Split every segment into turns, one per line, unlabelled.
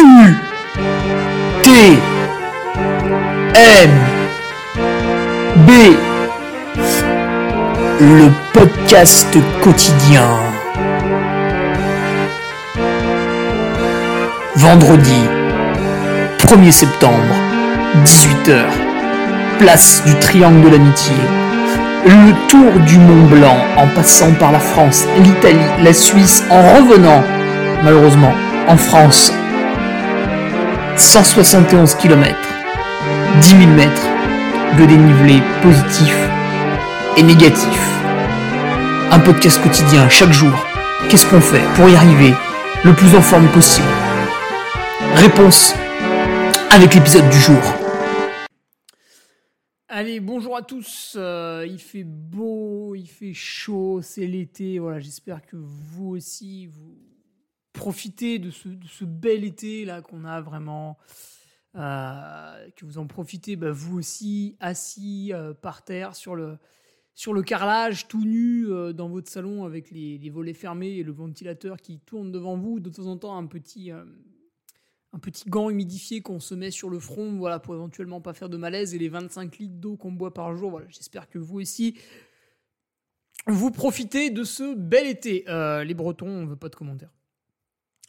U T M B Le podcast quotidien. Vendredi 1er septembre, 18h. Place du Triangle de l'Amitié. Le tour du Mont Blanc en passant par la France, l'Italie, la Suisse, en revenant, malheureusement, en France. 171 km, 10 000 mètres de dénivelé positif et négatif. Un podcast quotidien chaque jour. Qu'est-ce qu'on fait pour y arriver le plus en forme possible? Réponse avec l'épisode du jour.
Allez, bonjour à tous. Euh, il fait beau, il fait chaud, c'est l'été. Voilà, j'espère que vous aussi, vous profitez de ce, bel été là qu'on a vraiment. Euh, que vous en profitez, bah, vous aussi, assis euh, par terre sur le, sur le carrelage, tout nu euh, dans votre salon avec les, les, volets fermés et le ventilateur qui tourne devant vous. De temps en temps, un petit, un petit gant humidifié qu'on se met sur le front voilà, pour éventuellement pas faire de malaise et les 25 litres d'eau qu'on boit par jour. Voilà, J'espère que vous aussi, vous profitez de ce bel été. les Bretons, on veut pas de commentaires.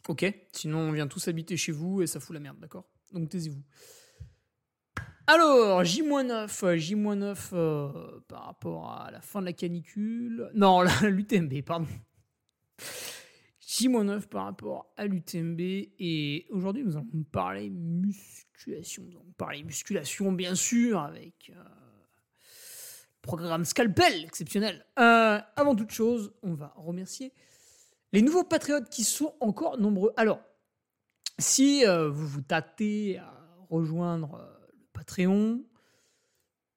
Ok Sinon, on vient tous habiter chez vous et ça fout la merde, d'accord? Donc taisez-vous. Alors, J-9, J-9 euh, par rapport à la fin de la canicule. Non, l'UTMB, pardon. J-9 par rapport à l'UTMB. Et aujourd'hui, nous allons parler musculation. Nous allons parler musculation, bien sûr, avec euh, programme Scalpel exceptionnel. Euh, avant toute chose, on va remercier les nouveaux patriotes qui sont encore nombreux. Alors, si euh, vous vous tâtez à rejoindre euh, le Patreon,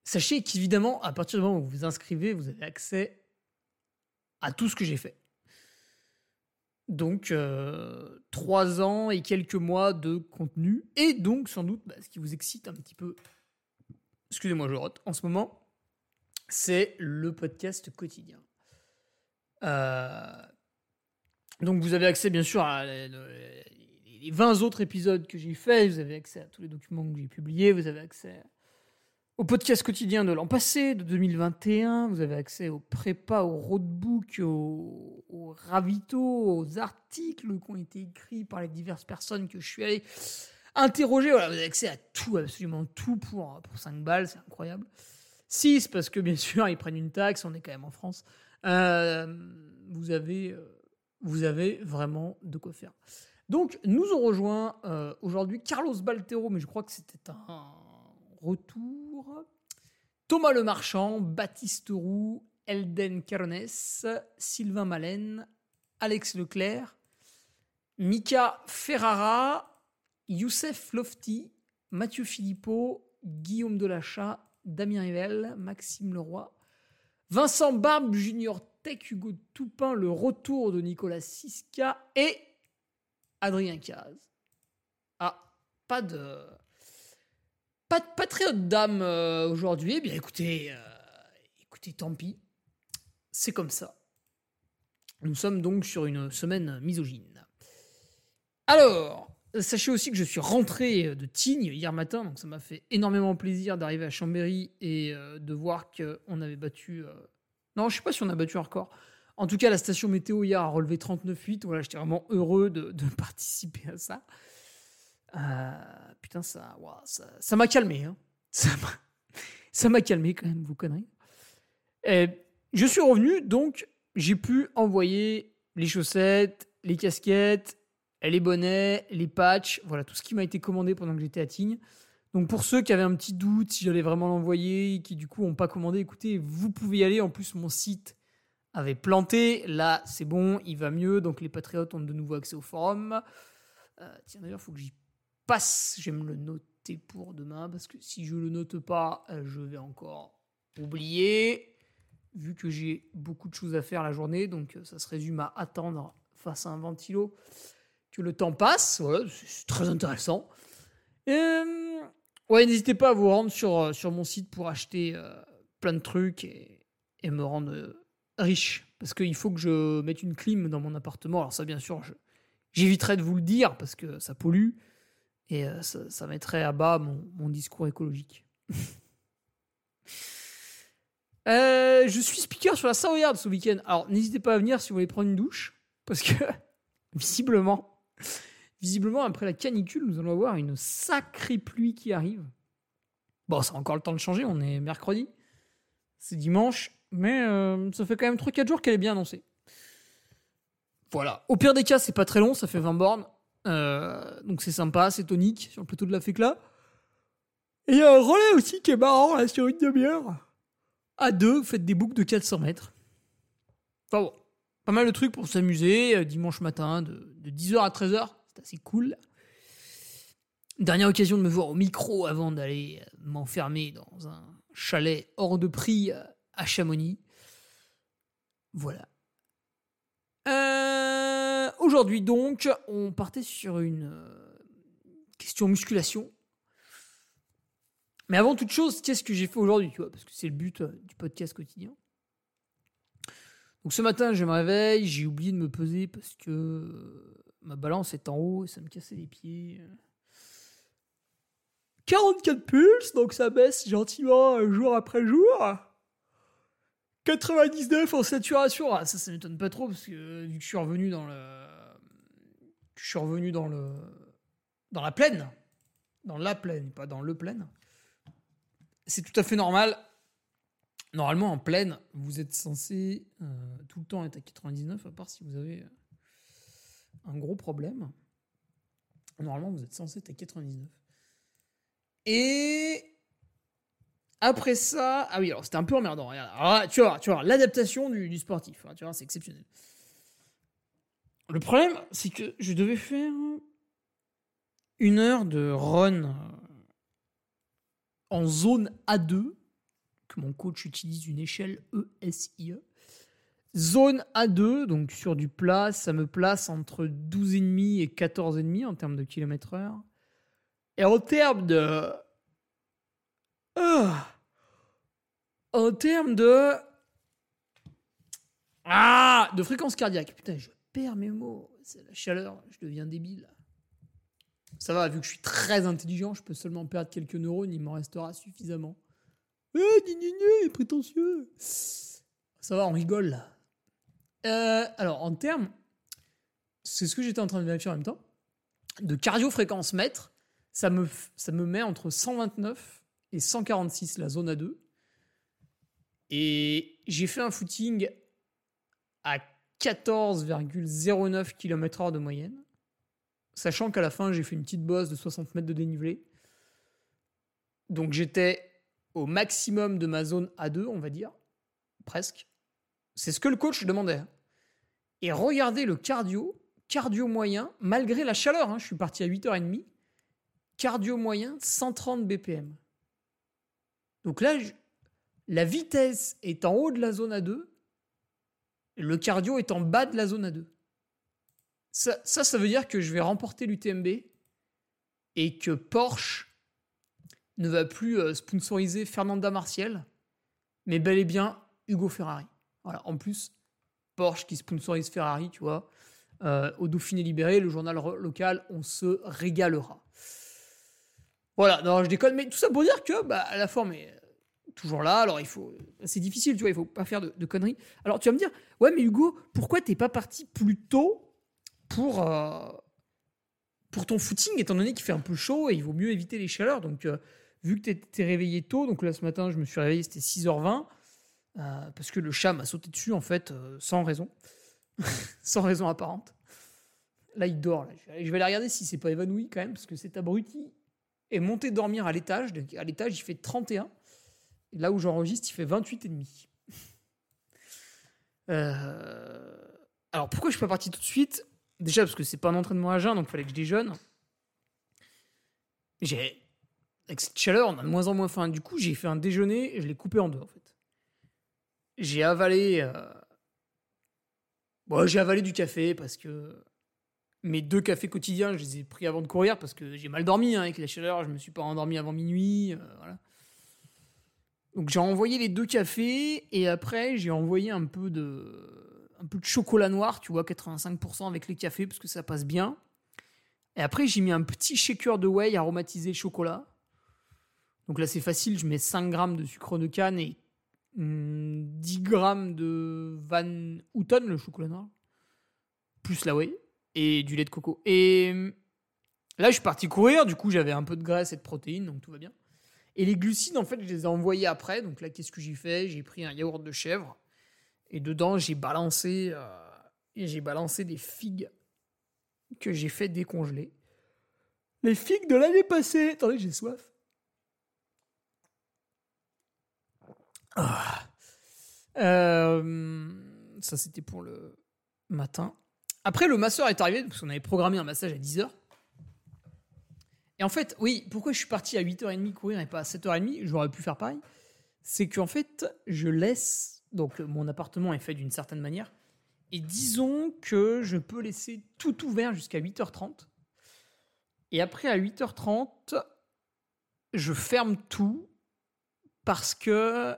sachez qu'évidemment, à partir du moment où vous vous inscrivez, vous avez accès à tout ce que j'ai fait. Donc, euh, trois ans et quelques mois de contenu. Et donc, sans doute, bah, ce qui vous excite un petit peu, excusez-moi, je rote, en ce moment, c'est le podcast quotidien. Donc vous avez accès bien sûr à les 20 autres épisodes que j'ai fait, vous avez accès à tous les documents que j'ai publiés, vous avez accès au podcast quotidien de l'an passé, de 2021, vous avez accès aux prépas, aux roadbooks, aux, aux ravitaux, aux articles qui ont été écrits par les diverses personnes que je suis allé interroger. Voilà, vous avez accès à tout, absolument tout pour, pour 5 balles, c'est incroyable. 6 parce que bien sûr ils prennent une taxe, on est quand même en France. Euh, vous avez... Vous avez vraiment de quoi faire. Donc, nous ont rejoint euh, aujourd'hui Carlos Baltero, mais je crois que c'était un retour. Thomas Le Marchand, Baptiste Roux, Elden Carones, Sylvain Malène, Alex Leclerc, Mika Ferrara, Youssef Lofty, Mathieu Philippot, Guillaume Delachat, Damien Rivel, Maxime Leroy, Vincent Barbe Junior Tech Hugo Toupin, le retour de Nicolas Siska et Adrien Caz. Ah, pas de. Pas de patriote d'âme euh, aujourd'hui. Eh bien, écoutez, euh, écoutez, tant pis. C'est comme ça. Nous sommes donc sur une semaine misogyne. Alors, sachez aussi que je suis rentré de Tignes hier matin, donc ça m'a fait énormément plaisir d'arriver à Chambéry et euh, de voir qu'on avait battu non, je sais pas si on a battu un record. En tout cas, la station météo hier a relevé 39,8. Voilà, j'étais vraiment heureux de, participer à ça. Euh, putain, ça, ça, m'a calmé. Hein. Ça m'a calmé quand même, vos conneries. Je suis revenu, donc j'ai pu envoyer les chaussettes, les casquettes, les bonnets, les patchs, voilà, tout ce qui m'a été commandé pendant que j'étais à Tignes. Donc pour ceux qui avaient un petit doute si j'allais vraiment l'envoyer, qui du coup n'ont pas commandé, écoutez, vous pouvez y aller. En plus, mon site avait planté. Là, c'est bon, il va mieux. Donc les patriotes ont de nouveau accès au forum. Euh, tiens, d'ailleurs, il faut que j'y passe. Je vais me le noter pour demain parce que si je le note pas, euh, je vais encore oublier. Vu que j'ai beaucoup de choses à faire la journée, donc euh, ça se résume à attendre face à un ventilo que le temps passe. Voilà, c'est très intéressant. Euh, Ouais, n'hésitez pas à vous rendre sur, euh, sur mon site pour acheter euh, plein de trucs et, et me rendre euh, riche. Parce qu'il faut que je mette une clim dans mon appartement. Alors ça, bien sûr, j'éviterai de vous le dire parce que ça pollue. Et ça, mettrait à bas mon, mon discours écologique. Je suis speaker sur la Savoyarde ce week-end. Alors, n'hésitez pas à venir si vous voulez prendre une douche. Parce que, visiblement, visiblement, après la canicule, nous allons avoir une sacrée pluie qui arrive. Bon, a encore le temps de changer. On est mercredi. C'est dimanche. Mais euh, ça fait quand même 3-4 jours qu'elle est bien annoncée. Voilà. Au pire des cas, c'est pas très long. Ça fait 20 bornes. Euh, donc c'est sympa, c'est tonique sur le plateau de la fécla. Et il y a un relais aussi qui est marrant là sur une demi-heure. À deux, vous faites des boucles de 400 mètres. Enfin bon, pas mal de trucs pour s'amuser euh, dimanche matin de, de 10h à 13h. C'est assez cool. Dernière occasion de me voir au micro avant d'aller euh, m'enfermer dans un chalet hors de prix euh, à Chamonix. Voilà. Euh, Aujourd'hui donc, on partait sur une question musculation. Mais avant toute chose, qu'est-ce que j'ai fait aujourd'hui, parce que c'est le but du podcast quotidien. Donc ce matin, je me réveille, j'ai oublié de me peser parce que ma balance est en haut et ça me cassait les pieds. 44 pulses, donc ça baisse gentiment euh, jour après jour. 99 en saturation. Ah, ça, ça m'étonne pas trop parce que euh, vu que je suis revenu dans le. Je suis revenu dans le. Dans la plaine. Dans la plaine, pas dans le plaine. C'est tout à fait normal. Normalement, en plaine, vous êtes censé euh, tout le temps être à 99, à part si vous avez euh, un gros problème. Normalement, vous êtes censé être à 99. Et après ça, ah oui, alors c'était un peu emmerdant. Tu vois, tu vois, l'adaptation du, sportif, hein, tu vois, c'est exceptionnel. Le problème, c'est que je devais faire une heure de run euh, en zone A2, que mon coach utilise une échelle ESIE. Zone A2, donc sur du plat, ça me place entre 12,5 et 14,5 en termes de kilomètres heure. Et en termes de. Ah en termes de. Ah De fréquence cardiaque. Putain, je perds mes mots. C'est la chaleur, je deviens débile. Ça va, vu que je suis très intelligent, je peux seulement perdre quelques neurones, il m'en restera suffisamment. Eh, gna, prétentieux Ça va, on rigole là. Euh, alors, en termes. C'est ce que j'étais en train de vérifier en même temps. De cardio-fréquence mètre, ça me, ça me met entre 129 et 146 la zone A2. Et j'ai fait un footing à 14,09 km/h de moyenne. Sachant qu'à la fin, j'ai fait une petite bosse de 60 mètres de dénivelé. Donc j'étais au maximum de ma zone A2, on va dire. Presque. C'est ce que le coach demandait. Et regardez le cardio, cardio moyen, malgré la chaleur, hein, je suis parti à 8h30, cardio moyen 130 BPM. Donc là, la vitesse est en haut de la zone A2, et le cardio est en bas de la zone A2. Ça, ça, ça veut dire que je vais remporter l'UTMB et que Porsche ne va plus euh, sponsoriser Fernanda Martial, mais bel et bien Hugo Ferrari. Voilà, en plus, Porsche qui sponsorise Ferrari, tu vois, euh, au Dauphiné Libéré, le journal local, on se régalera. Voilà, non, je déconne, mais tout ça pour dire que bah, la forme est toujours là, alors il faut. C'est difficile, tu vois, il faut pas faire de, conneries. Alors tu vas me dire, ouais, mais Hugo, pourquoi t'es pas parti plus tôt pour, euh, pour ton footing, étant donné qu'il fait un peu chaud et il vaut mieux éviter les chaleurs? Donc, euh, vu que t'es réveillé tôt, donc là ce matin, je me suis réveillé, c'était 6h20, euh, parce que le chat m'a sauté dessus, en fait, euh, sans raison. sans raison apparente. Là, il dort. Je, vais aller, regarder si c'est pas évanoui quand même, parce que cet abruti est monté dormir à l'étage. À l'étage, il fait 31. Et là où j'enregistre, il fait 28,5. Euh... Alors, pourquoi je suis pas parti tout de suite? Déjà parce que c'est pas un entraînement à jeun, donc il fallait que je déjeune. Avec cette chaleur, on a de moins en moins faim. Du coup, j'ai fait un déjeuner je l'ai coupé en deux en fait. J'ai avalé euh, bon, j'ai avalé du café parce que mes deux cafés quotidiens, je les ai pris avant de courir parce que j'ai mal dormi hein, avec la chaleur, je me suis pas endormi avant minuit, euh, voilà. Donc j'ai envoyé les deux cafés et après j'ai envoyé un peu de un peu de chocolat noir, tu vois, 85% avec les cafés parce que ça passe bien. Et après, j'ai mis un petit shaker de whey aromatisé chocolat. Donc là, c'est facile, je mets 5 grammes de sucre de canne et 10 hmm, grammes de Van Houten, le chocolat noir, plus la whey, et du lait de coco. Et hmm, là, je suis parti courir, du coup, j'avais un peu de graisse et de protéines, donc tout va bien. Et les glucides, en fait, je les ai envoyés après. Donc là, qu'est-ce que j'ai fait? J'ai pris un yaourt de chèvre, et dedans, j'ai balancé, euh, j'ai balancé des figues que j'ai fait décongeler. Les figues de l'année passée. Attendez, j'ai soif. Ah. Euh, ça, c'était pour le matin. Après, le masseur est arrivé, parce qu'on avait programmé un massage à 10h. Et en fait, oui, pourquoi je suis parti à 8h30 courir et pas à 7h30 J'aurais pu faire pareil. C'est qu'en fait, je laisse. Donc, mon appartement est fait d'une certaine manière. Et disons que je peux laisser tout ouvert jusqu'à 8h30. Et après, à 8h30, je ferme tout parce que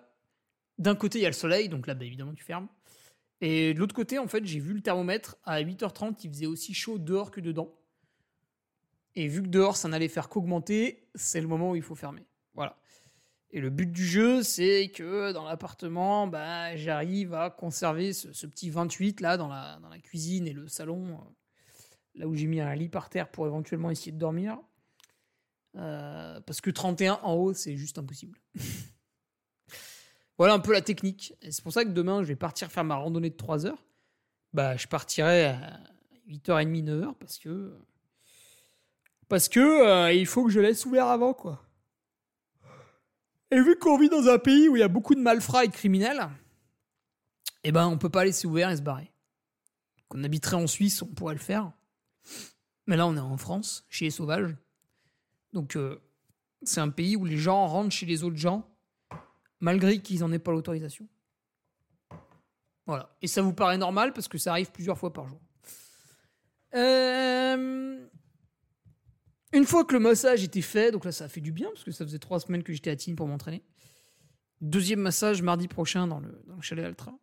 d'un côté, il y a le soleil, donc là, bah, évidemment, tu fermes. Et de l'autre côté, en fait, j'ai vu le thermomètre à 8h30, il faisait aussi chaud dehors que dedans. Et vu que dehors, ça n'allait faire qu'augmenter, c'est le moment où il faut fermer. Voilà. Et le but du jeu, c'est que dans l'appartement, bah, j'arrive à conserver ce, petit 28 là dans la, cuisine et le salon, euh, là où j'ai mis un lit par terre pour éventuellement essayer de dormir. Euh, parce que 31 en haut, c'est juste impossible. Voilà un peu la technique. c'est pour ça que demain, je vais partir faire ma randonnée de 3 heures. Bah, je partirai à 8h30, 9h parce que. Parce que euh, il faut que je laisse ouvert avant, quoi. Et vu qu'on vit dans un pays où il y a beaucoup de malfrats et de criminels, eh ben, on peut pas laisser ouvert et se barrer. Qu'on habiterait en Suisse, on pourrait le faire. Mais là, on est en France, chez les sauvages. Donc, euh, c'est un pays où les gens rentrent chez les autres gens malgré qu'ils n'en aient pas l'autorisation. Voilà. Et ça vous paraît normal parce que ça arrive plusieurs fois par jour. Euh, une fois que le massage était fait, donc là ça a fait du bien parce que ça faisait trois semaines que j'étais à Tignes pour m'entraîner. Deuxième massage mardi prochain dans le, chalet Altra.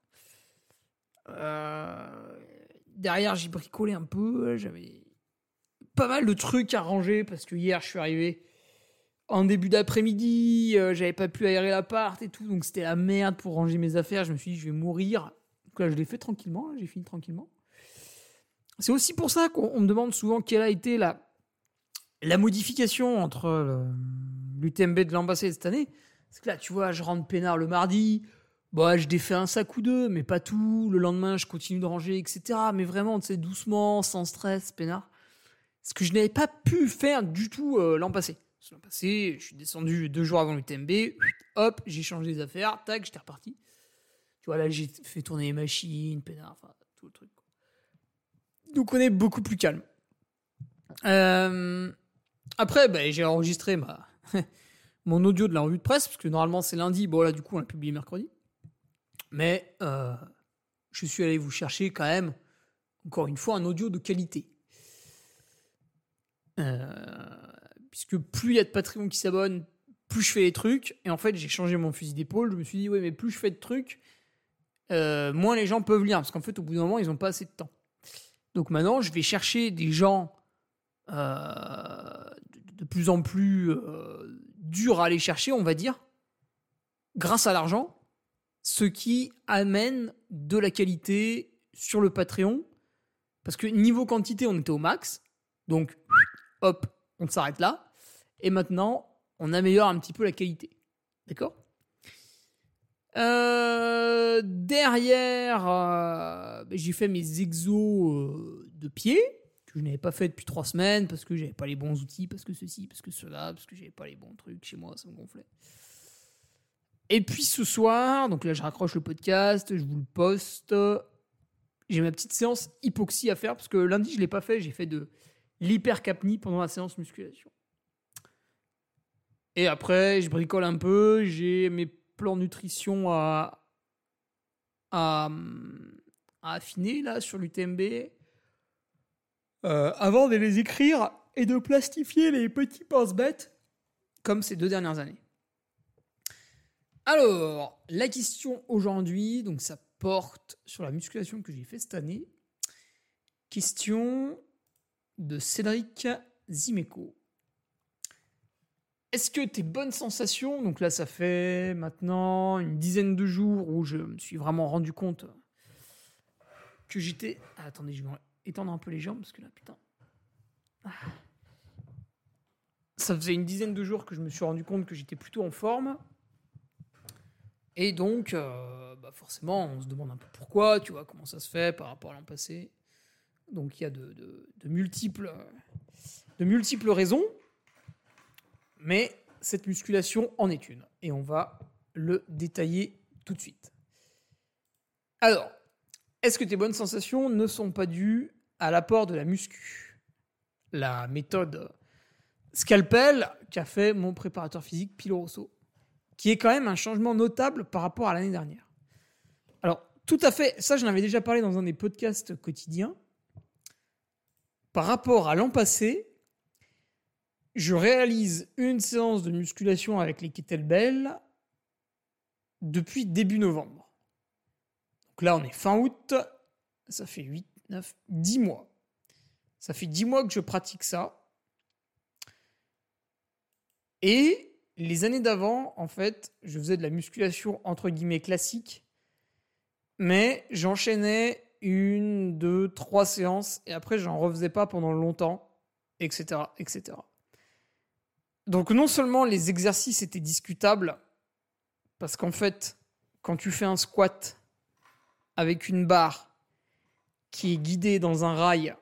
Euh, derrière j'ai bricolé un peu, j'avais pas mal de trucs à ranger parce que hier je suis arrivé en début d'après-midi, euh, j'avais pas pu aérer l'appart et tout, donc c'était la merde pour ranger mes affaires. Je me suis dit, je vais mourir. Donc là, je l'ai fait tranquillement, hein, j'ai fini tranquillement. C'est aussi pour ça qu'on me demande souvent quelle a été la, la modification entre l'UTMB de l'ambassade cette année. C'est que là, tu vois, je rentre peinard le mardi, bah, je défais un sac ou deux, mais pas tout. Le lendemain, je continue de ranger, etc. Mais vraiment, tu sais, doucement, sans stress, peinard. Ce que je n'avais pas pu faire du tout euh, l'an passé. Je suis descendu deux jours avant l'UTMB, hop, j'ai changé les affaires, tac, j'étais reparti. Tu vois, là, j'ai fait tourner les machines, pénard, enfin, tout le truc. Donc, on est beaucoup plus calme. Euh, après, bah, j'ai enregistré ma, mon audio de la revue de presse, parce que normalement, c'est lundi. Bon, là, du coup, on l'a publié mercredi. Mais euh, je suis allé vous chercher quand même, encore une fois, un audio de qualité. Euh, puisque plus il y a de Patreon qui s'abonnent, plus je fais des trucs. Et en fait, j'ai changé mon fusil d'épaule. Je me suis dit, ouais, mais plus je fais de trucs, euh, moins les gens peuvent lire. Parce qu'en fait, au bout d'un moment, ils n'ont pas assez de temps. Donc maintenant, je vais chercher des gens euh, de, plus en plus euh, durs à aller chercher, on va dire, grâce à l'argent, ce qui amène de la qualité sur le Patreon. Parce que niveau quantité, on était au max. Donc, hop, on s'arrête là. Et maintenant, on améliore un petit peu la qualité. D'accord? Euh, Derrière, euh, j'ai fait mes exos euh, de pied, que je n'avais pas fait depuis trois semaines, parce que j'avais pas les bons outils, parce que ceci, parce que cela, parce que j'avais pas les bons trucs chez moi, ça me gonflait. Et puis ce soir, donc là je raccroche le podcast, je vous le poste. J'ai ma petite séance hypoxie à faire, parce que lundi je l'ai pas fait, j'ai fait de l'hypercapnie pendant la séance musculation. Et après, je bricole un peu, j'ai mes plans nutrition à, à, affiner là sur l'UTMB. Euh, avant de les écrire et de plastifier les petits pense-bêtes comme ces deux dernières années. Alors, la question aujourd'hui, donc ça porte sur la musculation que j'ai fait cette année. Question de Cédric Zimeco. Est-ce que tes bonnes sensations, donc là ça fait maintenant une dizaine de jours où je me suis vraiment rendu compte que j'étais... Ah, attendez, je vais étendre un peu les jambes parce que là, putain... Ah. Ça faisait une dizaine de jours que je me suis rendu compte que j'étais plutôt en forme. Et donc, euh, bah forcément, on se demande un peu pourquoi, tu vois, comment ça se fait par rapport à l'an passé. Donc il y a de, multiples, raisons. Mais cette musculation en est une. Et on va le détailler tout de suite. Alors, est-ce que tes bonnes sensations ne sont pas dues à l'apport de la muscu? La méthode scalpel qu'a fait mon préparateur physique Pilo Rosso, qui est quand même un changement notable par rapport à l'année dernière. Alors, tout à fait, ça j'en avais déjà parlé dans un des podcasts quotidiens. Par rapport à l'an passé, je réalise une séance de musculation avec les kettlebells depuis début novembre. Donc là, on est fin août, ça fait 8, 9, 10 mois. Ça fait 10 mois que je pratique ça. Et les années d'avant, en fait, je faisais de la musculation entre guillemets classique, mais j'enchaînais une, deux, trois séances et après j'en refaisais pas pendant longtemps, etc., etc. Donc non seulement les exercices étaient discutables, parce qu'en fait, quand tu fais un squat avec une barre qui est guidée dans un rail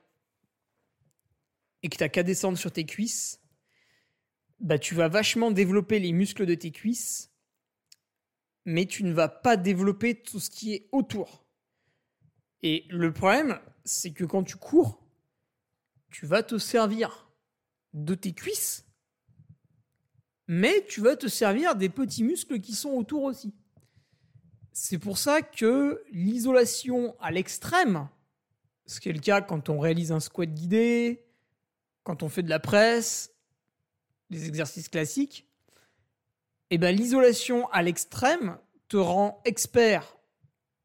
et que tu qu'à descendre sur tes cuisses, bah tu vas vachement développer les muscles de tes cuisses, mais tu ne vas pas développer tout ce qui est autour. Et le problème, c'est que quand tu cours, tu vas te servir de tes cuisses mais tu vas te servir des petits muscles qui sont autour aussi. C'est pour ça que l'isolation à l'extrême, ce qui est le cas quand on réalise un squat guidé, quand on fait de la presse, les exercices classiques, eh ben l'isolation à l'extrême te rend expert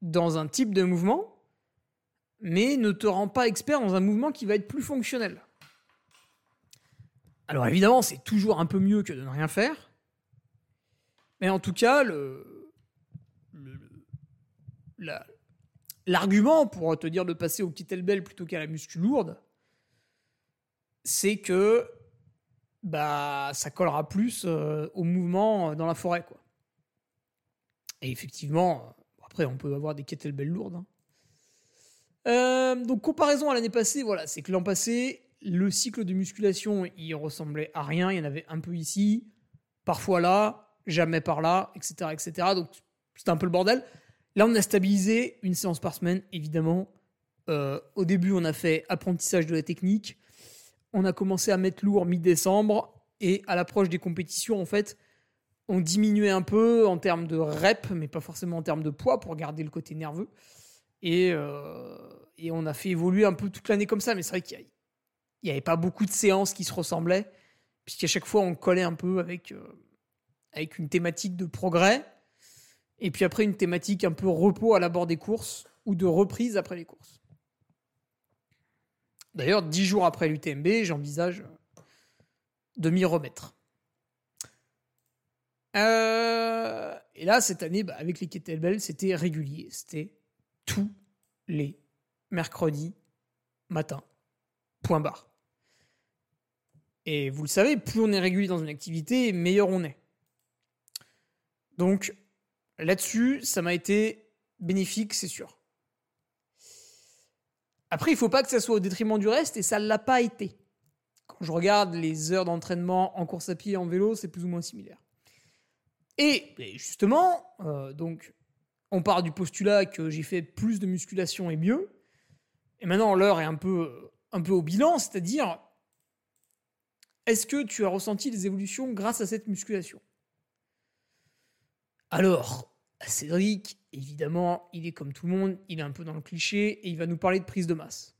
dans un type de mouvement, mais ne te rend pas expert dans un mouvement qui va être plus fonctionnel. Alors évidemment, c'est toujours un peu mieux que de ne rien faire. Mais en tout cas, l'argument pour te dire de passer au kettlebell plutôt qu'à la muscu lourde, c'est que bah ça collera plus euh, au mouvement dans la forêt quoi. Et effectivement, après on peut avoir des kettlebells lourdes. Hein. Euh, donc comparaison à l'année passée, voilà, c'est que l'an passé, le cycle de musculation, il ressemblait à rien. Il y en avait un peu ici, parfois là, jamais par là, etc. etc. Donc c'était un peu le bordel. Là, on a stabilisé une séance par semaine, évidemment. Euh, au début, on a fait apprentissage de la technique. On a commencé à mettre lourd mi-décembre. Et à l'approche des compétitions, en fait, on diminuait un peu en termes de rep, mais pas forcément en termes de poids pour garder le côté nerveux. Et, euh, et on a fait évoluer un peu toute l'année comme ça. Mais c'est vrai qu'il n'y avait pas beaucoup de séances qui se ressemblaient, puisqu'à chaque fois on collait un peu avec, euh, avec une thématique de progrès, et puis après une thématique un peu repos à l'abord des courses, ou de reprise après les courses. D'ailleurs, dix jours après l'UTMB, j'envisage de m'y remettre. Euh, et là, cette année, bah, avec les kettlebells, c'était régulier. C'était tous les mercredis matin. Point barre. Et vous le savez, plus on est régulier dans une activité, meilleur on est. Donc là-dessus, ça m'a été bénéfique, c'est sûr. Après, il ne faut pas que ça soit au détriment du reste, et ça ne l'a pas été. Quand je regarde les heures d'entraînement en course à pied et en vélo, c'est plus ou moins similaire. Et, justement, euh, donc, on part du postulat que j'ai fait plus de musculation et mieux. Et maintenant, l'heure est un peu au bilan, c'est-à-dire est-ce que tu as ressenti des évolutions grâce à cette musculation? Alors, Cédric, évidemment, il est comme tout le monde, il est un peu dans le cliché et il va nous parler de prise de masse.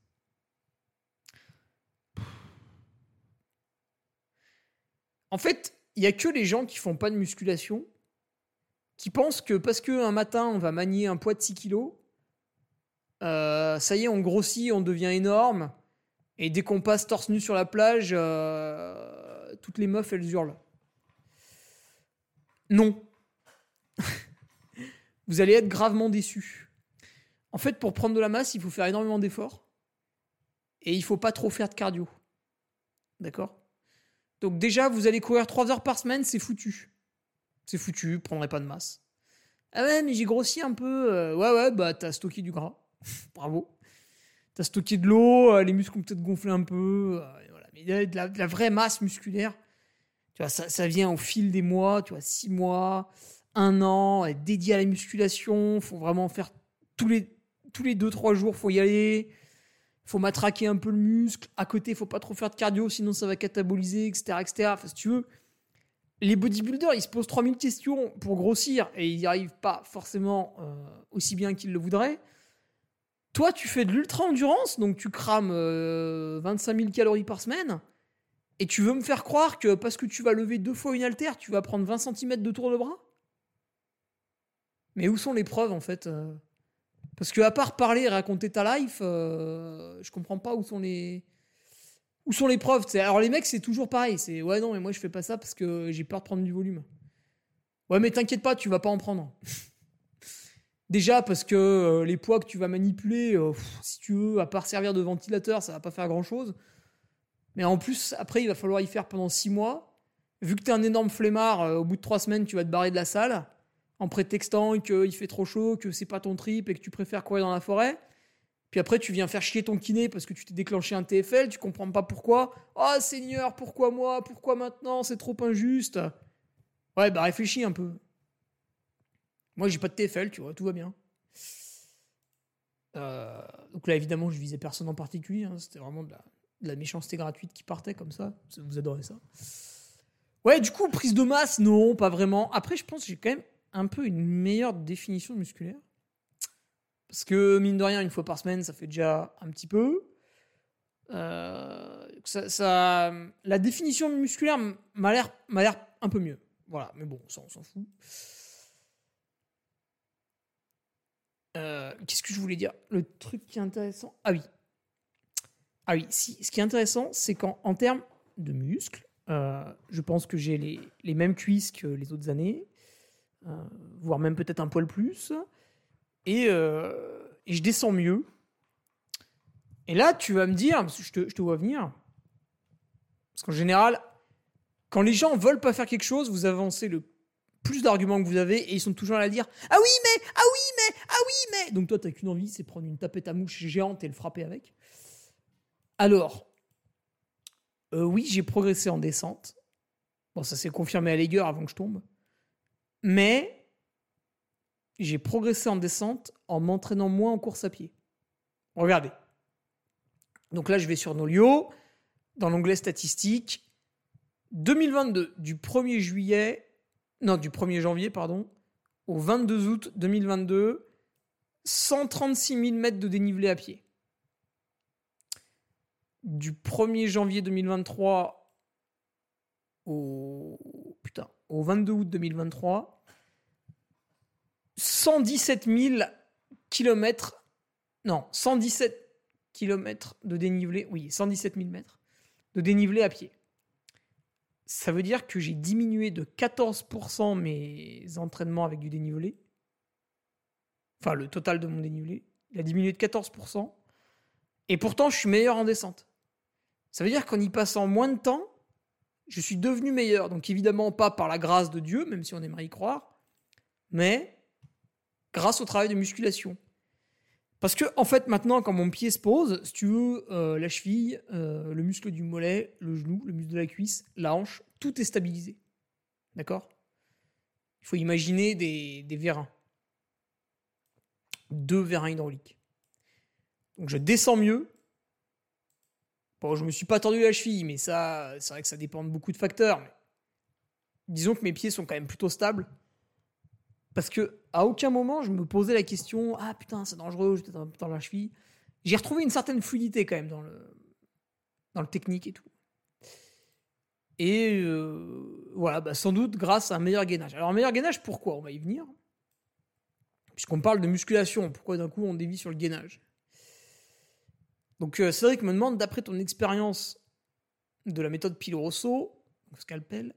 En fait, il n'y a que les gens qui font pas de musculation qui pensent que parce qu'un matin on va manier un poids de 6 kilos, euh, ça y est, on grossit, on devient énorme, Et dès qu'on passe torse nu sur la plage, euh, toutes les meufs, elles hurlent. Non. Vous allez être gravement déçus. En fait, pour prendre de la masse, il faut faire énormément d'efforts. Et il faut pas trop faire de cardio. D'accord? Donc déjà, vous allez courir 3 heures par semaine, c'est foutu. C'est foutu, vous prendrez pas de masse. Ah ouais, mais j'ai grossi un peu. Euh, ouais, ouais, bah t'as stocké du gras. Bravo. T'as stocké de l'eau, euh, les muscles ont peut-être gonflé un peu. Euh, voilà. Mais de la, vraie masse musculaire, tu vois, ça, vient au fil des mois, tu vois, 6 mois, 1 an, être dédié à la musculation. Faut vraiment faire tous les, tous les 2-3 jours, faut y aller. Faut matraquer un peu le muscle. À côté, faut pas trop faire de cardio, sinon ça va cataboliser, etc. etc. Enfin, si tu veux, les bodybuilders, ils se posent 3000 questions pour grossir et ils n'y arrivent pas forcément euh, aussi bien qu'ils le voudraient. Toi, tu fais de l'ultra-endurance, donc tu crames 25 euh, 000 calories par semaine, et tu veux me faire croire que parce que tu vas lever deux fois une haltère, tu vas prendre 20 cm de tour de bras? Mais où sont les preuves en fait euh? Parce que à part parler et raconter ta life, je comprends pas où sont les où sont les preuves Alors les mecs, c'est toujours pareil. C'est ouais, non, mais moi je fais pas ça parce que j'ai peur de prendre du volume. Ouais, mais t'inquiète pas, tu vas pas en prendre. Déjà parce que euh, les poids que tu vas manipuler, euh, si tu veux, à part servir de ventilateur, ça va pas faire grand chose. Mais en plus, après, il va falloir y faire pendant 6 mois. Vu que t'es un énorme flemmard, euh, au bout de 3 semaines, tu vas te barrer de la salle en prétextant qu'il fait trop chaud, que c'est pas ton trip et que tu préfères courir dans la forêt. Puis après, tu viens faire chier ton kiné parce que tu t'es déclenché un TFL, tu comprends pas pourquoi. Oh Seigneur, pourquoi moi? Pourquoi maintenant? C'est trop injuste. Ouais, bah réfléchis un peu. Moi, j'ai pas de TFL, tu vois, tout va bien. Euh, donc là, évidemment, je visais personne en particulier. Hein. C'était vraiment de la, méchanceté gratuite qui partait comme ça. Vous adorez ça. Ouais, du coup, prise de masse, non, pas vraiment. Après, je pense que j'ai quand même un peu une meilleure définition musculaire. Parce que, mine de rien, une fois par semaine, ça fait déjà un petit peu. Euh, ça, la définition musculaire m'a l'air, m'a l'air un peu mieux. Voilà, mais bon, ça, on s'en fout. Euh, qu'est-ce que je voulais dire? Le truc qui est intéressant. Ah oui. Ah oui, si. Ce qui est intéressant, c'est qu'en termes de muscles, euh, je pense que j'ai les, les, mêmes cuisses que les autres années, voire même peut-être un poil plus. Euh, et, je descends mieux. Et là, tu vas me dire, parce que je te, vois venir, parce qu'en général, quand les gens veulent pas faire quelque chose, vous avancez le plus d'arguments que vous avez et ils sont toujours à dire Ah oui, mais, ah oui, mais, ah oui, mais. Donc toi, tu n'as qu'une envie, c'est prendre une tapette à mouche géante et le frapper avec. Alors, euh, oui, j'ai progressé en descente. Bon, ça s'est confirmé à l'aigueur avant que je tombe. Mais j'ai progressé en descente en m'entraînant moins en course à pied. Regardez. Donc là, je vais sur Nolio, dans l'onglet statistique. 2022, du 1er juillet, non, du 1er janvier, pardon, au 22 août 2022, 136 000 mètres de dénivelé à pied. Du 1er janvier 2023 au, putain, au 22 août 2023, 117 000 kilomètres, non, 117 kilomètres de dénivelé, oui, 117 000 mètres de dénivelé à pied. Ça veut dire que j'ai diminué de 14% mes entraînements avec du dénivelé. Enfin, le total de mon dénivelé. Il a diminué de 14%. Et pourtant, je suis meilleur en descente. Ça veut dire qu'en y passant moins de temps, je suis devenu meilleur. Donc évidemment pas par la grâce de Dieu, même si on aimerait y croire, mais grâce au travail de musculation. Parce que, en fait, maintenant, quand mon pied se pose, si tu veux, euh, la cheville, euh, le muscle du mollet, le genou, le muscle de la cuisse, la hanche, tout est stabilisé. D'accord? Il faut imaginer des, vérins. Deux vérins hydrauliques. Donc je descends mieux. Bon, je me suis pas tordu la cheville, mais ça, c'est vrai que ça dépend de beaucoup de facteurs. Disons que mes pieds sont quand même plutôt stables. Parce que à aucun moment je me posais la question ah putain c'est dangereux, j'étais dans la cheville. J'ai retrouvé une certaine fluidité quand même dans le dans le technique et tout. Et euh, voilà, bah, sans doute grâce à un meilleur gainage. Alors un meilleur gainage, pourquoi? On va y venir. Puisqu'on parle de musculation, pourquoi d'un coup on dévie sur le gainage? Donc euh, Cédric me demande, d'après ton expérience de la méthode Pilo Rosso, scalpel,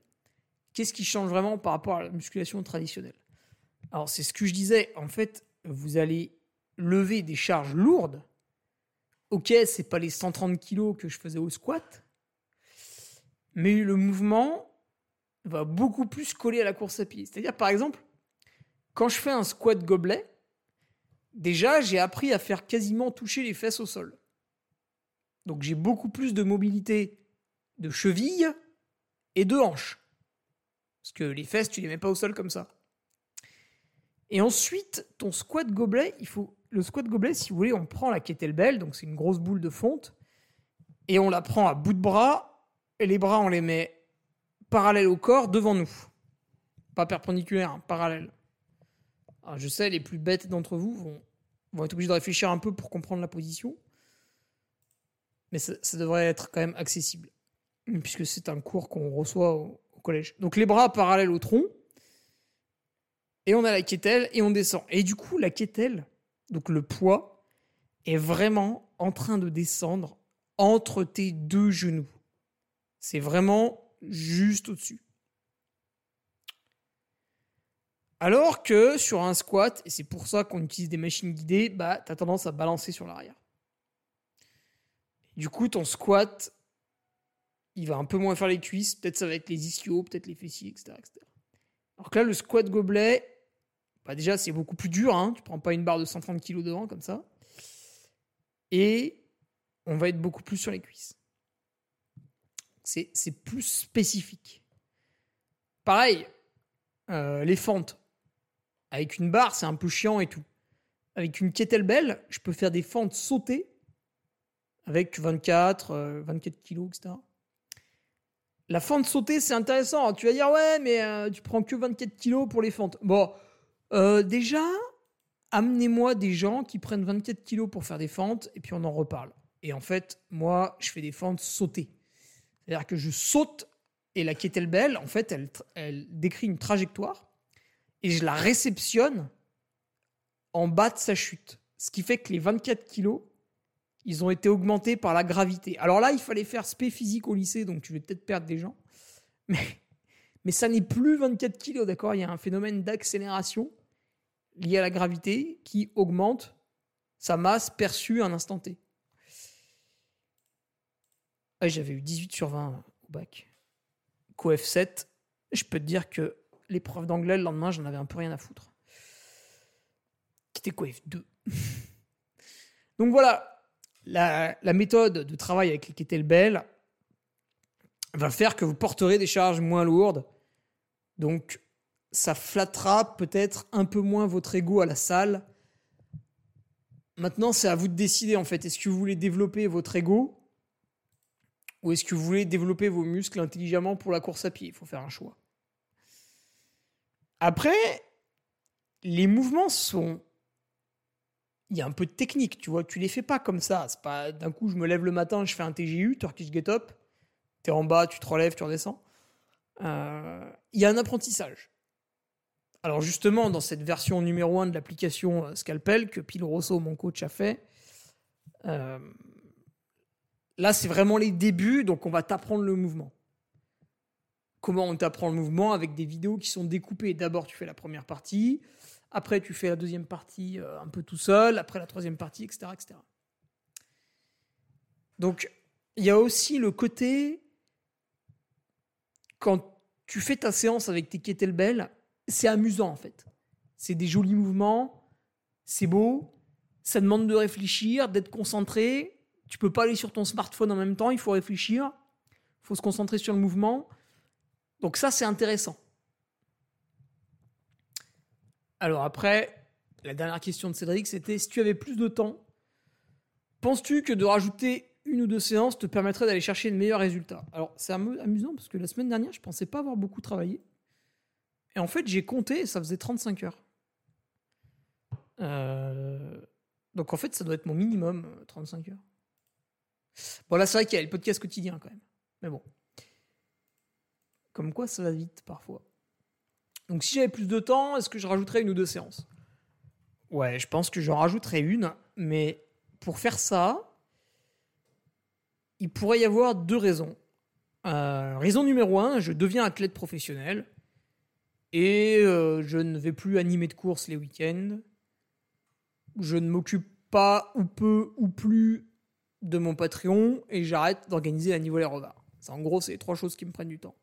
qu'est-ce qui change vraiment par rapport à la musculation traditionnelle? Alors c'est ce que je disais, en fait, vous allez lever des charges lourdes. Ok, c'est pas les 130 kilos que je faisais au squat, mais le mouvement va beaucoup plus coller à la course à pied. C'est-à-dire, par exemple, quand je fais un squat gobelet, déjà, j'ai appris à faire quasiment toucher les fesses au sol. Donc j'ai beaucoup plus de mobilité de cheville et de hanches. Parce que les fesses, tu les mets pas au sol comme ça. Et ensuite, ton squat gobelet, il faut le squat gobelet, si vous voulez, on prend la kettlebell, donc c'est une grosse boule de fonte, et on la prend à bout de bras, et les bras, on les met parallèles au corps devant nous. Pas perpendiculaires, hein, parallèles. je sais, les plus bêtes d'entre vous vont, vont être obligés de réfléchir un peu pour comprendre la position mais ça, devrait être quand même accessible, puisque c'est un cours qu'on reçoit au, collège. Donc les bras parallèles au tronc, et on a la quételle, et on descend. Et du coup, la quételle, donc le poids, est vraiment en train de descendre entre tes deux genoux. C'est vraiment juste au-dessus. Alors que sur un squat, et c'est pour ça qu'on utilise des machines guidées, bah, tu as tendance à balancer sur l'arrière. Du coup, ton squat, il va un peu moins faire les cuisses. Peut-être ça va être les ischios, peut-être les fessiers, etc., Alors que là, le squat gobelet, bah déjà, c'est beaucoup plus dur. Hein. Tu prends pas une barre de 130 kg devant comme ça. Et on va être beaucoup plus sur les cuisses. C'est plus spécifique. Pareil, euh, les fentes. Avec une barre, c'est un peu chiant et tout. Avec une kettlebell, je peux faire des fentes sautées avec 24, 24 euh, kilos, etc. La fente sautée, c'est intéressant. Tu vas dire, ouais, mais euh, tu prends que 24 kilos pour les fentes. Bon, euh, déjà, amenez-moi des gens qui prennent 24 kilos pour faire des fentes, et puis on en reparle. Et en fait, moi, je fais des fentes sautées. C'est-à-dire que je saute, et la kettlebell, en fait, elle, elle décrit une trajectoire, et je la réceptionne en bas de sa chute. Ce qui fait que les 24 kilos, ils ont été augmentés par la gravité. Alors là, il fallait faire spé physique au lycée, donc tu vais peut-être perdre des gens. Mais, mais ça n'est plus 24 kilos, d'accord? Il y a un phénomène d'accélération lié à la gravité qui augmente sa masse perçue à un instant T. J'avais eu 18 sur 20 au bac. COF 7, je peux te dire que l'épreuve d'anglais le lendemain, j'en avais un peu rien à foutre. Qui était COF 2. Donc voilà, la, méthode de travail avec les kettlebells va faire que vous porterez des charges moins lourdes. Donc, ça flattera peut-être un peu moins votre ego à la salle. Maintenant, c'est à vous de décider en fait. Est-ce que vous voulez développer votre ego ou est-ce que vous voulez développer vos muscles intelligemment pour la course à pied? Il faut faire un choix. Après, les mouvements sont il y a un peu de technique, tu vois. Tu les fais pas comme ça. C'est pas d'un coup, je me lève le matin, je fais un TGU, Turkish Get Up. Tu es en bas, tu te relèves, tu redescends. Euh, il y a un apprentissage. Alors justement, dans cette version numéro 1 de l'application euh, Scalpel que Pile Rosso, mon coach, a fait, euh, là c'est vraiment les débuts, donc on va t'apprendre le mouvement. Comment on t'apprend le mouvement avec des vidéos qui sont découpées. D'abord, tu fais la première partie, après, tu fais la deuxième partie euh, un peu tout seul. Après, la troisième partie, etc. etc. Donc, il y a aussi le côté, quand tu fais ta séance avec tes kettlebells, c'est amusant en fait. C'est des jolis mouvements, c'est beau, ça demande de réfléchir, d'être concentré. Tu peux pas aller sur ton smartphone en même temps, il faut réfléchir, il faut se concentrer sur le mouvement. Donc ça, c'est intéressant. Alors après, la dernière question de Cédric, c'était si tu avais plus de temps, penses-tu que de rajouter une ou deux séances te permettrait d'aller chercher de meilleurs résultats Alors c'est amusant parce que la semaine dernière, je pensais pas avoir beaucoup travaillé. Et en fait, j'ai compté et ça faisait 35 heures. Euh, donc en fait, ça doit être mon minimum, 35 euh, heures. Bon là, c'est vrai qu'il y a le podcast quotidien quand même. Mais bon. Comme quoi, ça va vite parfois. Donc si j'avais plus de temps, est-ce que je rajouterais une ou deux séances? Ouais, je pense que j'en rajouterais une, mais pour faire ça, il pourrait y avoir deux raisons. Euh, raison numéro un, je deviens athlète professionnel et euh, je ne vais plus animer de courses les week-ends. Je ne m'occupe pas ou peu ou plus de mon Patreon et j'arrête d'organiser la niveau les revards. En gros, c'est trois choses qui me prennent du temps.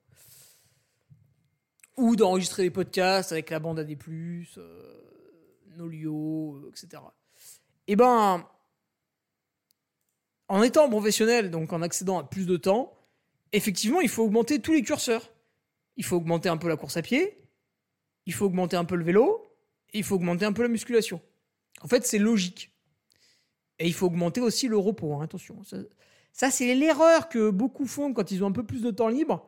Ou d'enregistrer des podcasts avec la bande AD+, euh, Nolio, euh, etc. Et ben, en étant professionnel, donc en accédant à plus de temps, effectivement, il faut augmenter tous les curseurs. Il faut augmenter un peu la course à pied, il faut augmenter un peu le vélo, et il faut augmenter un peu la musculation. En fait, c'est logique. Et il faut augmenter aussi le repos, hein, attention. Ça, c'est l'erreur que beaucoup font quand ils ont un peu plus de temps libre.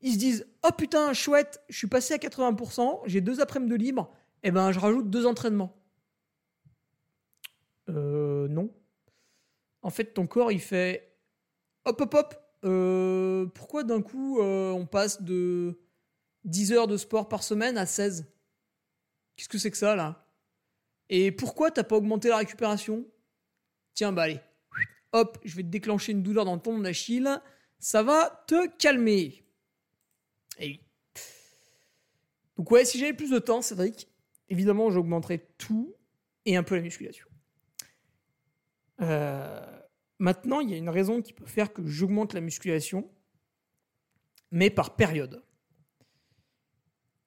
Ils se disent Oh putain, chouette, je suis passé à 80%, j'ai deux après-midi de libre, et eh ben je rajoute deux entraînements. Euh, non. En fait, ton corps, il fait Hop, hop, hop, euh, pourquoi d'un coup euh, on passe de 10 heures de sport par semaine à 16 Qu'est-ce que c'est que ça là? Et pourquoi t'as pas augmenté la récupération? Tiens, bah allez, hop, je vais te déclencher une douleur dans le tendon d'Achille, ça va te calmer. Donc ouais, si j'avais plus de temps, Cédric, évidemment j'augmenterais tout et un peu la musculation. Euh, Maintenant, il y a une raison qui peut faire que j'augmente la musculation, mais par période.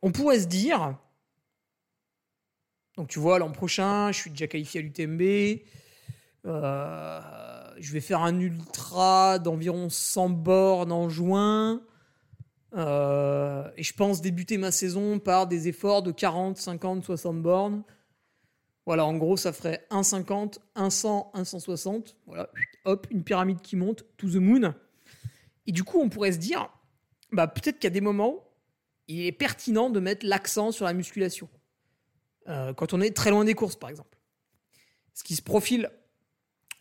On pourrait se dire, donc tu vois, l'an prochain, je suis déjà qualifié à l'UTMB, euh, je vais faire un ultra d'environ 100 bornes en juin, euh, et je pense débuter ma saison par des efforts de 40, 50, 60 bornes. Voilà, en gros, ça ferait 1,50, 1,100, 1,160. Voilà, hop, une pyramide qui monte, to the moon. Et du coup, on pourrait se dire, bah, peut-être qu'à des moments, il est pertinent de mettre l'accent sur la musculation. Euh, quand on est très loin des courses, par exemple. Ce qui se profile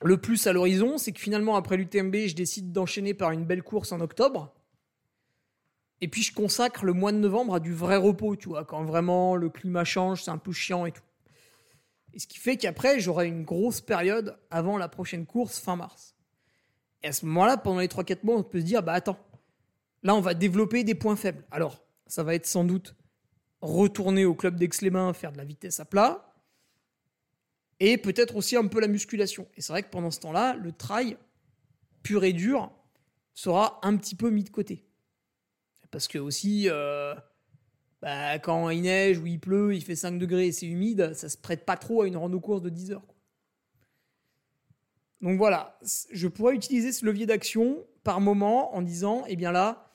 le plus à l'horizon, c'est que finalement, après l'UTMB, je décide d'enchaîner par une belle course en octobre. Et puis, je consacre le mois de novembre à du vrai repos, tu vois, quand vraiment le climat change, c'est un peu chiant et tout. Et ce qui fait qu'après, j'aurai une grosse période avant la prochaine course fin mars. Et à ce moment-là, pendant les 3-4 mois, on peut se dire, bah attends, là on va développer des points faibles. Alors, ça va être sans doute retourner au club d'Aix-les-Bains, faire de la vitesse à plat, et peut-être aussi un peu la musculation. Et c'est vrai que pendant ce temps-là, le trail pur et dur sera un petit peu mis de côté. Parce que aussi, euh, bah, quand il neige ou il pleut, il fait 5 degrés et c'est humide, ça se prête pas trop à une rando course de 10 heures. Donc voilà, je pourrais utiliser ce levier d'action par moment en disant, eh bien là,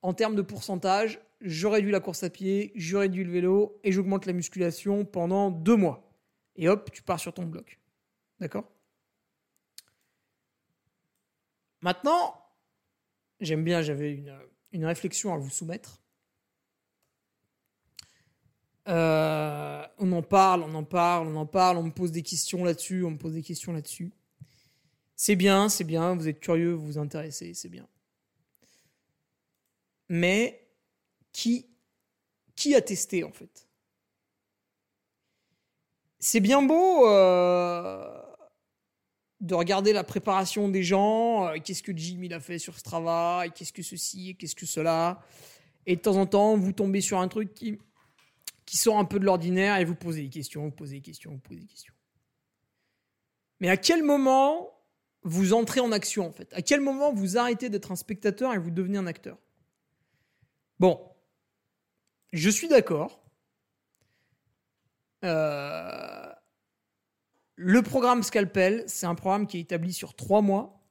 en termes de pourcentage, je réduis la course à pied, je réduis le vélo et j'augmente la musculation pendant deux mois. Et hop, tu pars sur ton bloc. D'accord? Maintenant, j'aime bien, j'avais une, une réflexion à vous soumettre. Euh, on en parle, on en parle, on en parle, on me pose des questions là-dessus, on me pose des questions là-dessus. C'est bien, c'est bien, vous êtes curieux, vous vous intéressez, c'est bien. Mais qui, a testé en fait? C'est bien beau euh, de regarder la préparation des gens, euh, qu'est-ce que Jim il a fait sur ce travail, qu'est-ce que ceci, qu'est-ce que cela. Et de temps en temps, vous tombez sur un truc qui, qui sort un peu de l'ordinaire et vous posez des questions, vous posez des questions, vous posez des questions. Mais à quel moment vous entrez en action en fait? À quel moment vous arrêtez d'être un spectateur et vous devenez un acteur? Bon, je suis d'accord. Euh, le programme Scalpel, c'est un programme qui est établi sur trois mois,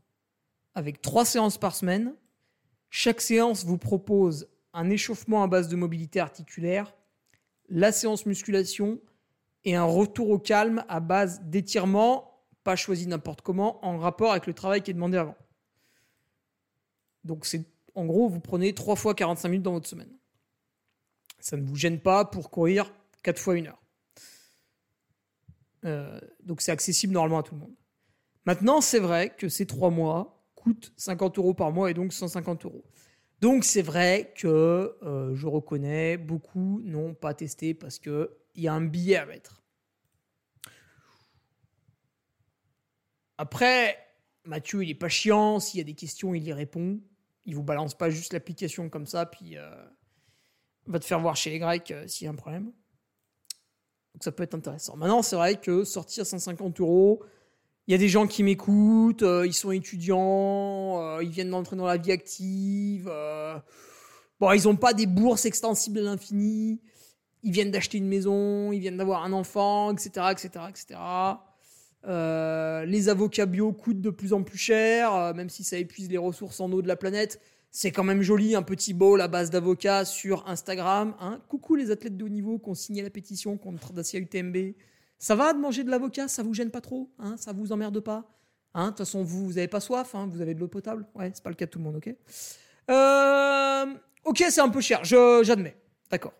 avec trois séances par semaine. Chaque séance vous propose un échauffement à base de mobilité articulaire, la séance musculation et un retour au calme à base d'étirement, pas choisi n'importe comment, en rapport avec le travail qui est demandé avant. Donc c'est en gros, vous prenez 3 fois 45 minutes dans votre semaine. Ça ne vous gêne pas pour courir 4 fois 1 heure. Euh, donc c'est accessible normalement à tout le monde. Maintenant, c'est vrai que ces 3 mois coûtent 50 euros par mois et donc 150 euros. Donc c'est vrai que euh, je reconnais, beaucoup n'ont pas testé parce qu'il y a un billet à mettre. Après, Mathieu, il est pas chiant. S'il y a des questions, il y répond. Il vous balance pas juste l'application comme ça, puis euh, va te faire voir chez les Grecs euh, s'il y a un problème. Donc ça peut être intéressant. Maintenant, c'est vrai que sortir 150 euros, il y a des gens qui m'écoutent, euh, ils sont étudiants, ils viennent d'entrer dans la vie active. bon, ils n'ont pas des bourses extensibles à l'infini. Ils viennent d'acheter une maison, ils viennent d'avoir un enfant, etc., etc., etc. Euh, les avocats bio coûtent de plus en plus cher, euh, même si ça épuise les ressources en eau de la planète. C'est quand même joli, un petit bowl à base d'avocats sur Instagram. Hein. Coucou les athlètes de haut niveau qui ont signé la pétition contre Dacia UTMB. Ça va de manger de l'avocat? Ça vous gêne pas trop hein? Ça vous emmerde pas? Hein? De toute façon, vous, vous avez pas soif hein? Vous avez de l'eau potable? Ouais, c'est pas le cas de tout le monde, ok euh, Ok, c'est un peu cher, j'admets. D'accord.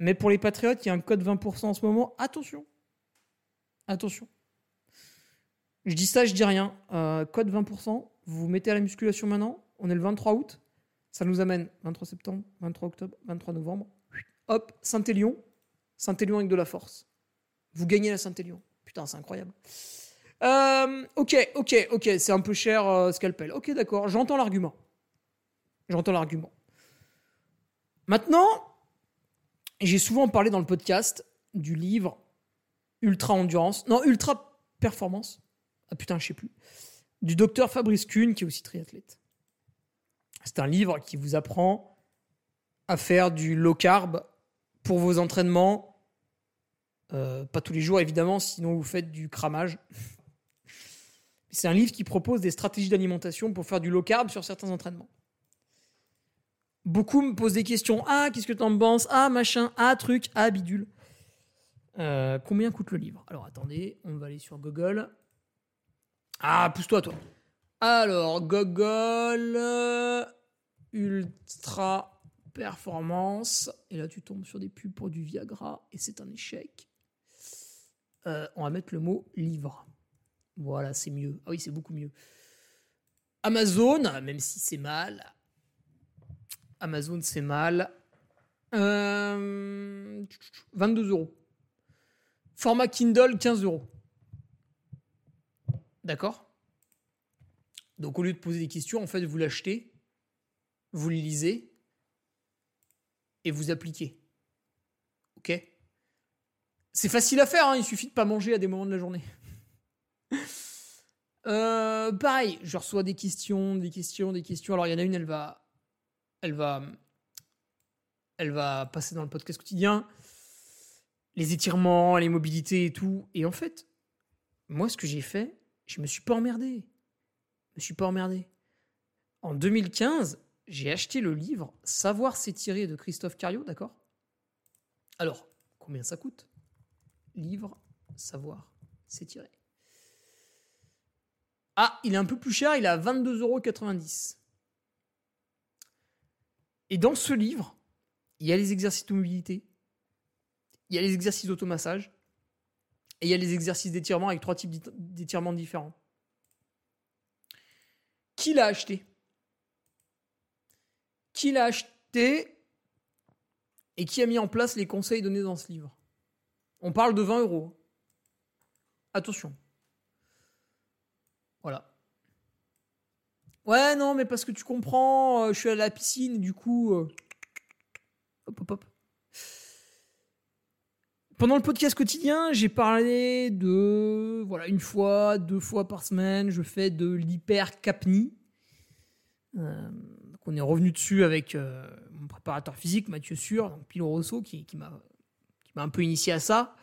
Mais pour les patriotes, il y a un code 20% en ce moment. Attention, Attention. Je dis ça, je dis rien. Euh, code 20%, vous vous mettez à la musculation maintenant. On est le 23 août. Ça nous amène 23 septembre, 23 octobre, 23 novembre. Hop, Saint-Élion. Saint-Élion avec de la force. Vous gagnez la Saint-Élion. Putain, c'est incroyable. Euh, ok, ok, ok, c'est un peu cher, euh, scalpel. Ok, d'accord, j'entends l'argument. J'entends l'argument. Maintenant, j'ai souvent parlé dans le podcast du livre ultra endurance, non, ultra performance. Ah putain, je sais plus. Du docteur Fabrice Kuhn, qui est aussi triathlète. C'est un livre qui vous apprend à faire du low carb pour vos entraînements. Euh, pas tous les jours, évidemment, sinon vous faites du cramage. C'est un livre qui propose des stratégies d'alimentation pour faire du low carb sur certains entraînements. Beaucoup me posent des questions. Ah, qu'est-ce que tu en penses? Ah, machin. Ah, truc. Ah, bidule. Euh, combien coûte le livre? Alors attendez, on va aller sur Google. Ah, pousse-toi, toi. Alors, Google euh, Ultra Performance. Et là, tu tombes sur des pubs pour du Viagra et c'est un échec. Euh, on va mettre le mot livre. Voilà, c'est mieux. Ah oui, c'est beaucoup mieux. Amazon, même si c'est mal. Amazon, c'est mal. 22 euros. Format Kindle, 15 euros. D'accord Donc au lieu de poser des questions, en fait, vous l'achetez, vous le lisez et vous appliquez. Ok? C'est facile à faire, hein, il suffit de pas manger à des moments de la journée. Euh, pareil, je reçois des questions, des questions, des questions. Alors il y en a une, elle va, elle va, elle va passer dans le podcast quotidien les étirements, les mobilités et tout. Et en fait, moi, ce que j'ai fait, je me suis pas emmerdé. Je me suis pas emmerdé. En 2015, j'ai acheté le livre Savoir s'étirer de Christophe Cario, d'accord? Alors, combien ça coûte? Livre Savoir s'étirer. Ah, il est un peu plus cher, il est à 22,90 euros. Et dans ce livre, il y a les exercices de mobilité, il y a les exercices d'automassage et il y a les exercices d'étirement avec trois types d'étirements différents. Qui l'a acheté? Qui l'a acheté? Et qui a mis en place les conseils donnés dans ce livre? On parle de 20 euros. Attention. Voilà. Ouais, non, mais parce que tu comprends, euh, je suis à la piscine, du coup. Euh, hop, hop, hop. Pendant le podcast quotidien, j'ai parlé de, voilà, une fois, deux fois par semaine, je fais de l'hypercapnie. Euh, on est revenu dessus avec euh, mon préparateur physique, Mathieu Sûr, donc Pilo Rosso, qui, qui m'a un peu initié à ça.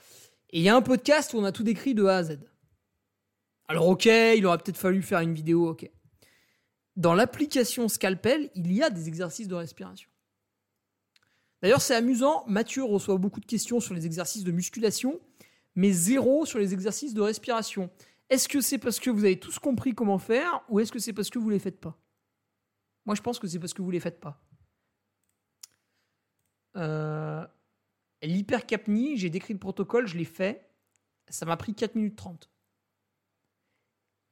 Et il y a un podcast où on a tout décrit de A à Z. Alors ok, il aurait peut-être fallu faire une vidéo, ok. Dans l'application Scalpel, il y a des exercices de respiration. D'ailleurs, c'est amusant, Mathieu reçoit beaucoup de questions sur les exercices de musculation, mais zéro sur les exercices de respiration. Est-ce que c'est parce que vous avez tous compris comment faire, ou est-ce que c'est parce que vous ne les faites pas? Moi, je pense que c'est parce que vous ne les faites pas. Euh, L'hypercapnie, j'ai décrit le protocole, je l'ai fait. Ça m'a pris 4 minutes 30.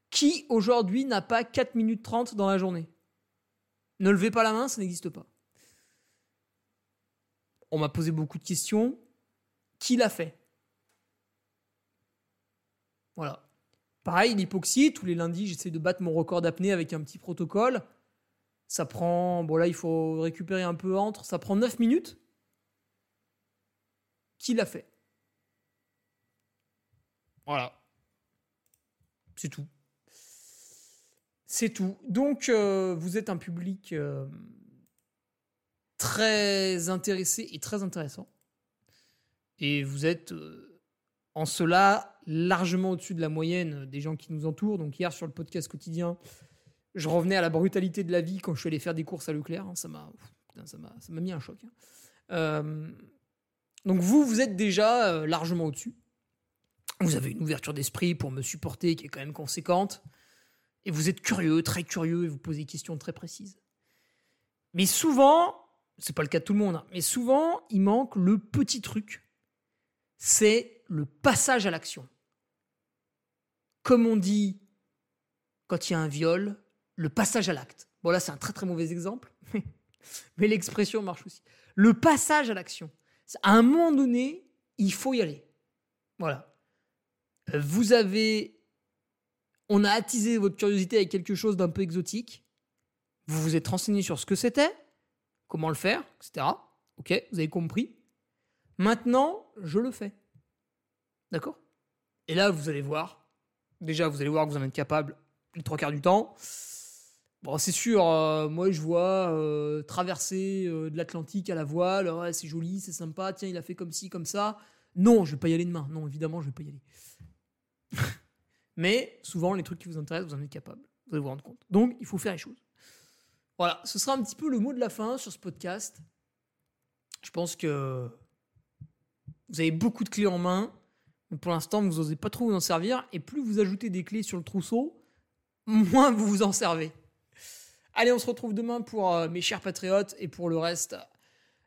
Qui aujourd'hui n'a pas 4 minutes 30 dans la journée? Ne levez pas la main, ça n'existe pas. On m'a posé beaucoup de questions. Qui l'a fait? Voilà. Pareil, l'hypoxie, tous les lundis, j'essaie de battre mon record d'apnée avec un petit protocole. Ça prend, bon là, il faut récupérer un peu entre, ça prend 9 minutes. Qui l'a fait? Voilà. C'est tout. C'est tout. Donc, euh, vous êtes un public euh, très intéressé et très intéressant. Et vous êtes euh, en cela largement au-dessus de la moyenne des gens qui nous entourent. Donc, hier, sur le podcast quotidien, je revenais à la brutalité de la vie quand je suis allé faire des courses à Leclerc. Hein. ça m'a ça m'a mis un choc. Hein. donc, vous, vous êtes déjà largement au-dessus. Vous avez une ouverture d'esprit pour me supporter qui est quand même conséquente et vous êtes curieux, très curieux, et vous posez des questions très précises. Mais souvent, c'est pas le cas de tout le monde, hein, mais souvent, il manque le petit truc, c'est le passage à l'action. Comme on dit quand il y a un viol, le passage à l'acte. Bon là, c'est un très très mauvais exemple, mais l'expression marche aussi. Le passage à l'action. À un moment donné, il faut y aller. Voilà. Vous avez on a attisé votre curiosité avec quelque chose d'un peu exotique. Vous vous êtes renseigné sur ce que c'était, comment le faire, etc. Ok, vous avez compris. Maintenant, je le fais. D'accord? Et là, vous allez voir. Déjà, vous allez voir que vous en êtes capable les trois quarts du temps. Bon, c'est sûr, euh, moi je vois euh, traverser euh, de l'Atlantique à la voile, c'est joli, c'est sympa, tiens, il a fait comme ci, comme ça. Non, je vais pas y aller demain. Non, évidemment, je vais pas y aller. Mais souvent, les trucs qui vous intéressent, vous en êtes capable. Vous allez vous rendre compte. Donc, il faut faire les choses. Voilà, ce sera un petit peu le mot de la fin sur ce podcast. Je pense que vous avez beaucoup de clés en main, mais pour l'instant, vous n'osez pas trop vous en servir. Et plus vous ajoutez des clés sur le trousseau, moins vous vous en servez. Allez, on se retrouve demain pour euh, mes chers patriotes et pour le reste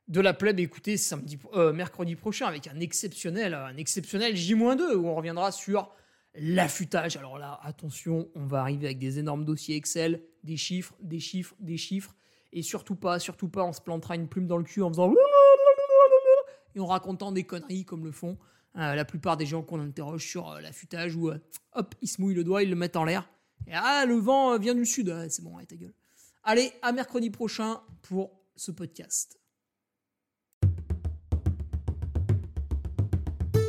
de la plèbe. Écoutez, samedi, euh, mercredi prochain avec un exceptionnel, un exceptionnel J-2 où on reviendra sur l'affûtage. Alors là, attention, on va arriver avec des énormes dossiers Excel, des chiffres, des chiffres, des chiffres. Et surtout pas, surtout pas, on se plantera une plume dans le cul en faisant et en racontant des conneries comme le font euh, la plupart des gens qu'on interroge sur euh, l'affûtage où euh, hop, ils se mouillent le doigt, ils le mettent en l'air. Et ah, le vent vient du sud, c'est bon, allez ta gueule. Allez, à mercredi prochain pour ce podcast.